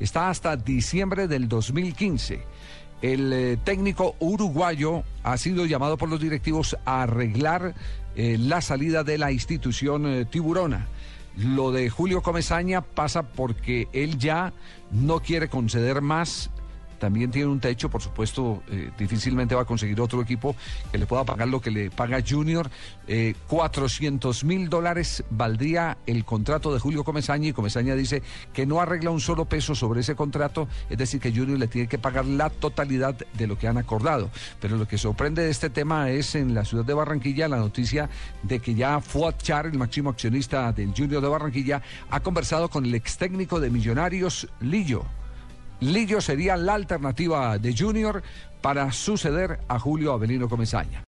Está hasta diciembre del 2015. El eh, técnico uruguayo ha sido llamado por los directivos a arreglar eh, la salida de la institución eh, tiburona. Lo de Julio Comesaña pasa porque él ya no quiere conceder más también tiene un techo, por supuesto, eh, difícilmente va a conseguir otro equipo que le pueda pagar lo que le paga Junior. Eh, 400 mil dólares valdría el contrato de Julio Comesaña y Comesaña dice que no arregla un solo peso sobre ese contrato, es decir, que Junior le tiene que pagar la totalidad de lo que han acordado. Pero lo que sorprende de este tema es en la ciudad de Barranquilla la noticia de que ya Fuad Char, el máximo accionista del Junior de Barranquilla, ha conversado con el ex técnico de Millonarios, Lillo. Lillo sería la alternativa de Junior para suceder a Julio Avelino Comesaña.